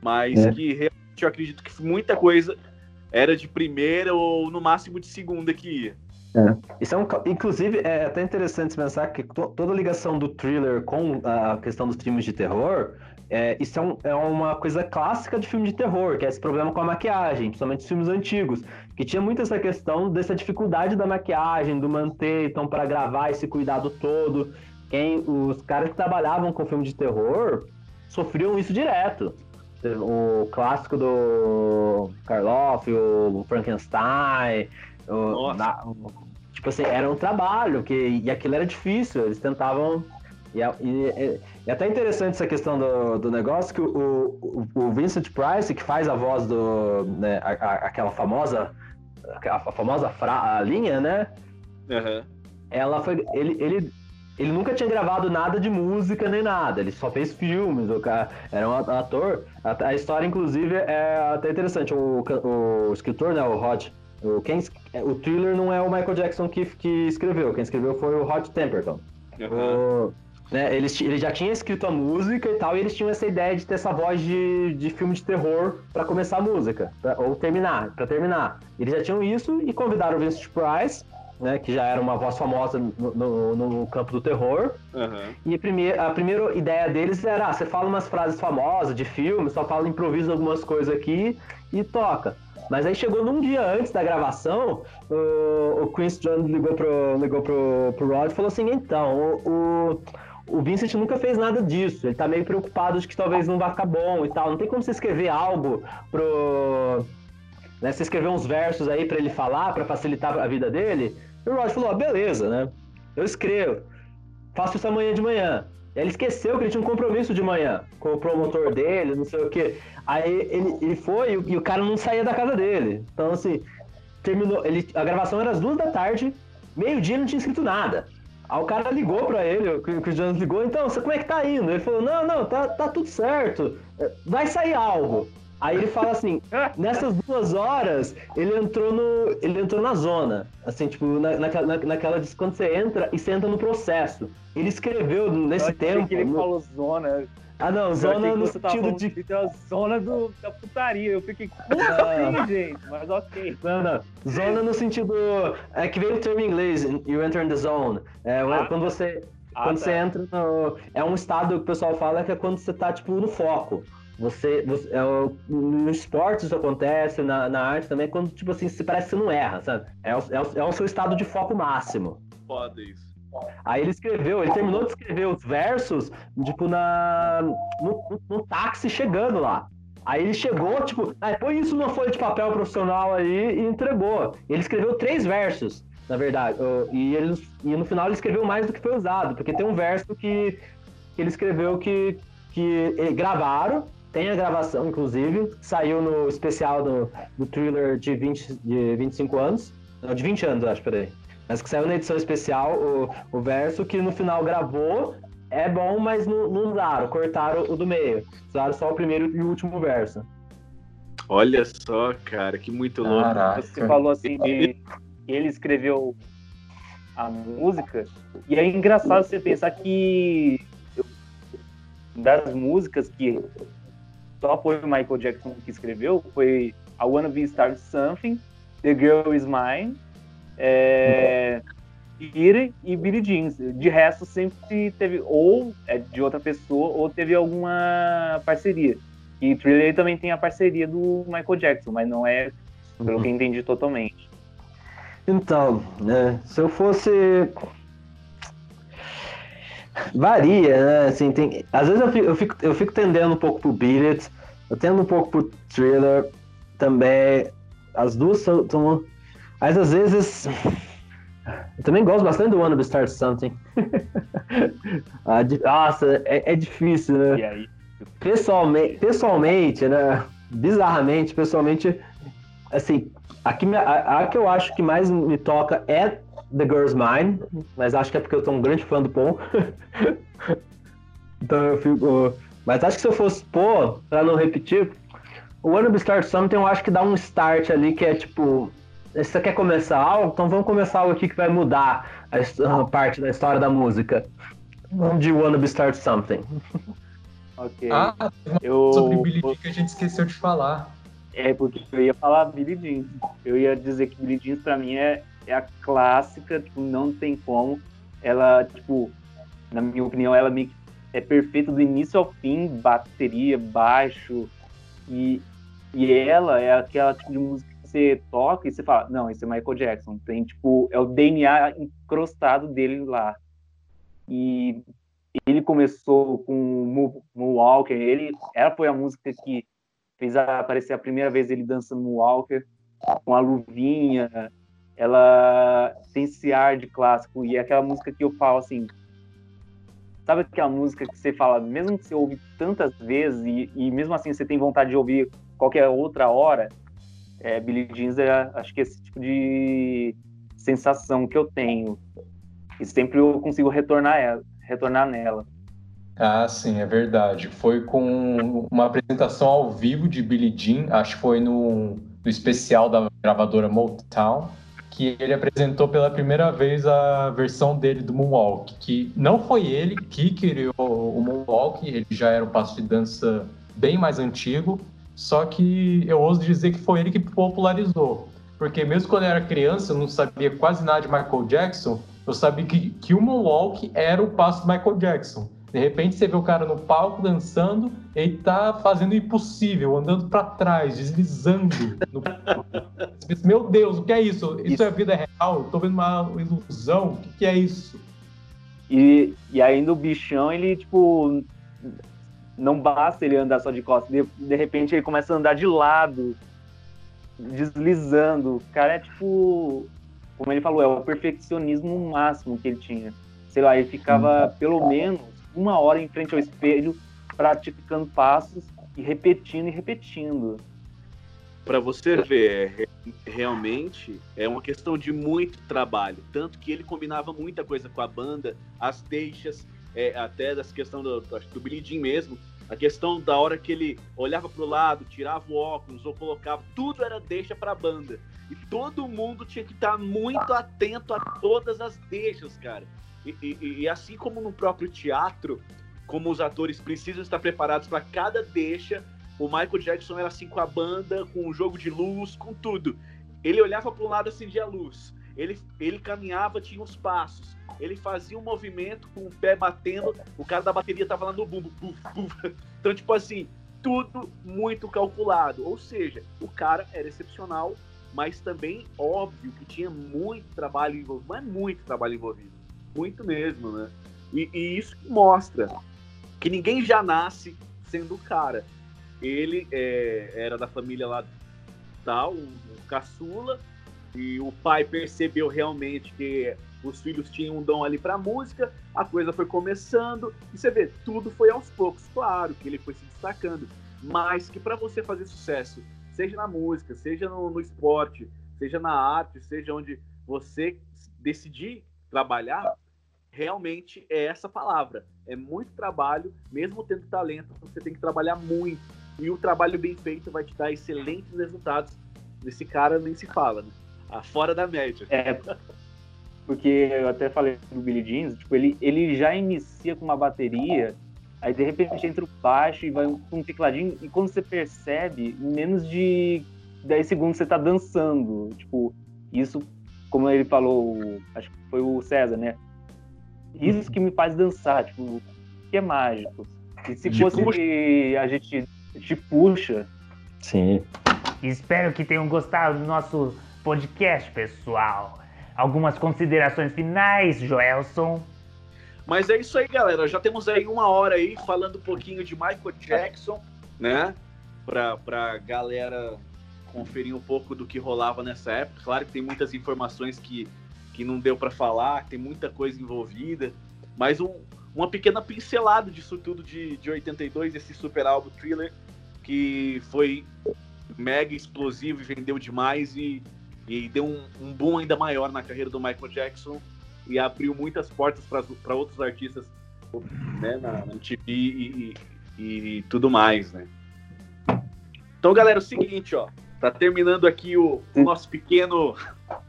Mas é. que realmente eu acredito que muita coisa era de primeira ou no máximo de segunda que ia. É. Isso é um, inclusive, é até interessante pensar que to, toda ligação do thriller com a questão dos filmes de terror é, isso é, um, é, uma coisa clássica de filme de terror, que é esse problema com a maquiagem, principalmente os filmes antigos, que tinha muito essa questão dessa dificuldade da maquiagem, do manter, então, para gravar esse cuidado todo. Quem, os caras que trabalhavam com filme de terror sofriam isso direto. O clássico do Karloff, o Frankenstein, o, na, tipo assim, era um trabalho, que, e aquilo era difícil, eles tentavam e, é, e, até interessante essa questão do, do negócio que o, o, o Vincent Price, que faz a voz do. Né, a, a, aquela famosa. A, famosa fra, a linha, né? Uhum. Ela foi. Ele, ele, ele nunca tinha gravado nada de música nem nada, ele só fez filmes, o cara era um ator. A, a história, inclusive, é até interessante. O, o escritor, né, o Rod, o, quem, o thriller não é o Michael Jackson que, que escreveu, quem escreveu foi o Rod Temperton. Uhum. O, né, eles, ele já tinha escrito a música e tal, e eles tinham essa ideia de ter essa voz de, de filme de terror para começar a música, pra, ou terminar, para terminar. Eles já tinham isso e convidaram o Vincent Price, né, que já era uma voz famosa no, no, no campo do terror. Uhum. E a primeira, a primeira ideia deles era: ah, você fala umas frases famosas de filme, só fala, improvisa algumas coisas aqui e toca. Mas aí chegou num dia antes da gravação, o, o Chris Jones ligou pro, ligou pro, pro Rod e falou assim: então, o, o o Vincent nunca fez nada disso. Ele tá meio preocupado de que talvez não vá ficar bom e tal. Não tem como você escrever algo pro. Né, você escrever uns versos aí para ele falar, para facilitar a vida dele. E o Rod falou: ah, beleza, né? Eu escrevo. Faço isso amanhã de manhã. Ele esqueceu que ele tinha um compromisso de manhã com o promotor dele, não sei o quê. Aí ele, ele foi e o, cara não saía da casa dele. Então, assim, terminou. Ele, a gravação era às duas da tarde, meio-dia não tinha escrito nada. Aí o cara ligou pra ele, o Jones ligou, então, você como é que tá indo? Ele falou, não, não, tá, tá tudo certo, vai sair algo. Aí ele fala assim, nessas duas horas, ele entrou no. Ele entrou na zona. Assim, tipo, na, naquela, naquela quando você entra e você entra no processo. Ele escreveu nesse tempo. Que ele no... falou zona. Ah, não, zona no sentido de. de a zona do, da putaria. Eu fiquei, como assim, gente? Mas ok. Não, não. Zona no sentido. É que veio o termo em inglês, you enter in the zone. É, ah, quando você. Ah, quando tá. você entra no. É um estado que o pessoal fala que é quando você tá, tipo, no foco. Você, você é, no esporte isso acontece, na, na arte também, quando, tipo assim, se parece que você não erra, sabe? É o, é o, é o seu estado de foco máximo. Foda isso. Aí ele escreveu, ele terminou de escrever os versos, tipo, na, no, no, táxi chegando lá. Aí ele chegou, tipo, ah, põe isso numa folha de papel profissional aí e entregou. Ele escreveu três versos, na verdade. E, ele, e no final ele escreveu mais do que foi usado, porque tem um verso que, que ele escreveu que, que gravaram, tem a gravação, inclusive, saiu no especial do, do thriller de, 20, de 25 anos. Não, de 20 anos, acho, peraí. Mas que saiu na edição especial o, o verso que no final gravou. É bom, mas não, não usaram, cortaram o do meio. Usaram só o primeiro e o último verso. Olha só, cara, que muito louco. Caraca. Você falou assim de ele escreveu a música, e é engraçado você pensar que das músicas que só foi o Michael Jackson que escreveu foi I Wanna Be Start Something, The Girl Is Mine é, Ira e Billy Jeans. De resto, sempre teve ou é de outra pessoa ou teve alguma parceria. E Thriller também tem a parceria do Michael Jackson, mas não é, pelo que entendi, totalmente. Então, né, se eu fosse. Varia, né? Assim, tem... Às vezes eu fico, eu, fico, eu fico tendendo um pouco pro Billet, eu tendo um pouco pro Thriller também. As duas são, são mas às vezes. Eu também gosto bastante do Wanna Be Start Something. Ah, nossa, é, é, difícil, né? E aí? Pessoalmente, pessoalmente, né? Bizarramente, pessoalmente, assim, a que, a, a que eu acho que mais me toca é The Girl's Mine, mas acho que é porque eu tô um grande fã do Paul. então eu fico. Mas acho que se eu fosse pôr, pra não repetir, o Wanna Be Start Something eu acho que dá um start ali que é tipo se você quer começar algo, então vamos começar algo aqui que vai mudar a, parte da história da música. Vamos de Wanna Be Start Something. Ok. Ah, eu... sobre Billy Jean que a gente esqueceu de falar. É, porque eu ia falar Billy Jean. Eu ia dizer que Billy Jean pra mim é, é a clássica, tipo, não tem como. Ela, tipo, na minha opinião, ela meio que é perfeito do início ao fim, bateria, baixo, e, e ela é aquela tipo de música que você toca e você fala, não, esse é Michael Jackson, tem tipo, é o DNA encrostado dele lá. E ele começou com Moonwalker, ele, ela foi a música que fez aparecer a primeira vez ele dançando Moonwalker, com a luvinha, ela tem esse ar de clássico, e é aquela música que eu falo assim, sabe aquela música que você fala, mesmo que você ouve tantas vezes, e, e mesmo assim você tem vontade de ouvir qualquer outra hora, é, Billie Jean é, acho que esse tipo de sensação que eu tenho, e sempre eu consigo retornar, ela, retornar nela. Ah, sim, é verdade. Foi com uma apresentação ao vivo de Billie Jean, acho que foi no, no especial da gravadora Motown, que ele apresentou pela primeira vez a versão dele do Moonwalk, que não foi ele que criou o Moonwalk, ele já era um passo de dança bem mais antigo, só que eu ouso dizer que foi ele que popularizou. Porque mesmo quando eu era criança, eu não sabia quase nada de Michael Jackson, eu sabia que, que o Moonwalk era o passo do Michael Jackson. De repente você vê o cara no palco dançando, ele tá fazendo o impossível, andando para trás, deslizando. No... Meu Deus, o que é isso? Isso, isso é vida real? Tô vendo uma ilusão? O que, que é isso? E, e ainda o bichão, ele, tipo, não basta ele andar só de costas, de, de repente ele começa a andar de lado, deslizando. O cara é tipo, como ele falou, é o perfeccionismo máximo que ele tinha. Sei lá, ele ficava pelo menos uma hora em frente ao espelho, praticando passos e repetindo e repetindo. Para você ver, é, realmente é uma questão de muito trabalho. Tanto que ele combinava muita coisa com a banda, as deixas, é, até das questão do, do Billy mesmo. A questão da hora que ele olhava para o lado, tirava o óculos ou colocava, tudo era deixa para a banda. E todo mundo tinha que estar muito atento a todas as deixas, cara. E, e, e, assim como no próprio teatro, como os atores precisam estar preparados para cada deixa, o Michael Jackson era assim com a banda, com o jogo de luz, com tudo. Ele olhava para um lado, acendia a luz. Ele, ele caminhava, tinha os passos. Ele fazia um movimento com o pé batendo, o cara da bateria tava lá no bumbo. Buf, buf. Então, tipo assim, tudo muito calculado. Ou seja, o cara era excepcional, mas também óbvio que tinha muito trabalho envolvido. Mas muito trabalho envolvido muito mesmo, né? E, e isso mostra que ninguém já nasce sendo o cara. Ele é, era da família lá tal, um, um caçula, e o pai percebeu realmente que os filhos tinham um dom ali para música, a coisa foi começando, e você vê, tudo foi aos poucos, claro que ele foi se destacando, mas que para você fazer sucesso, seja na música, seja no, no, esporte, seja na arte, seja onde você decidir trabalhar, realmente é essa palavra. É muito trabalho, mesmo tendo talento, você tem que trabalhar muito. E o trabalho bem feito vai te dar excelentes resultados. Desse cara nem se fala, né? Ah, fora da média. É, porque eu até falei do Billy Jeans, tipo, ele, ele já inicia com uma bateria, aí de repente entra o baixo e vai com um tecladinho, e quando você percebe, em menos de 10 segundos você tá dançando. Tipo, isso, como ele falou, acho que foi o César, né? Isso que me faz dançar, tipo, que é mágico. E se de fosse puxa. a gente te puxa. Sim. Espero que tenham gostado do nosso podcast, pessoal. Algumas considerações finais, Joelson. Mas é isso aí, galera. Já temos aí uma hora aí falando um pouquinho de Michael Jackson, né? Pra, pra galera conferir um pouco do que rolava nessa época. Claro que tem muitas informações que que não deu para falar, tem muita coisa envolvida, mas um, uma pequena pincelada disso tudo de, de 82, esse super álbum Thriller, que foi mega explosivo e vendeu demais e, e deu um, um boom ainda maior na carreira do Michael Jackson e abriu muitas portas para outros artistas né, na, na MTV e, e, e, tudo mais, né? Então, galera, é o seguinte, ó, tá terminando aqui o, o nosso pequeno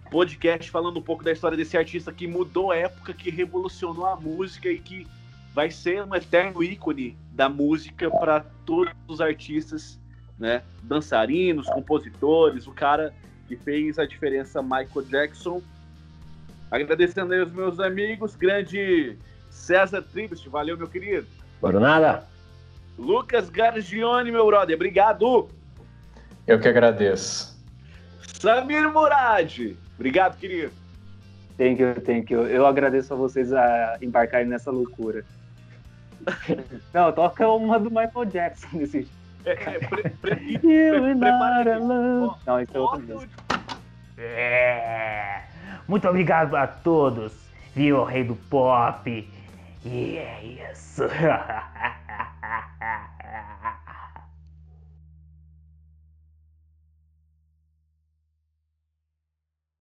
podcast falando um pouco da história desse artista que mudou a época, que revolucionou a música e que vai ser um eterno ícone da música para todos os artistas, né? Dançarinos, compositores, o cara que fez a diferença, Michael Jackson. Agradecendo aí os meus amigos, grande César Tribus, valeu, meu querido. Bora nada? Lucas Gargione, meu brother, obrigado. Eu que agradeço. Samir Murad, obrigado, querido. Thank you, thank you. Eu agradeço a vocês a embarcarem nessa loucura. Não, toca uma do Michael Jackson desse É, é, pre, pre, pre, prepara Ó, Não, isso é música. É. Muito obrigado a todos, viu, rei do pop. E é isso.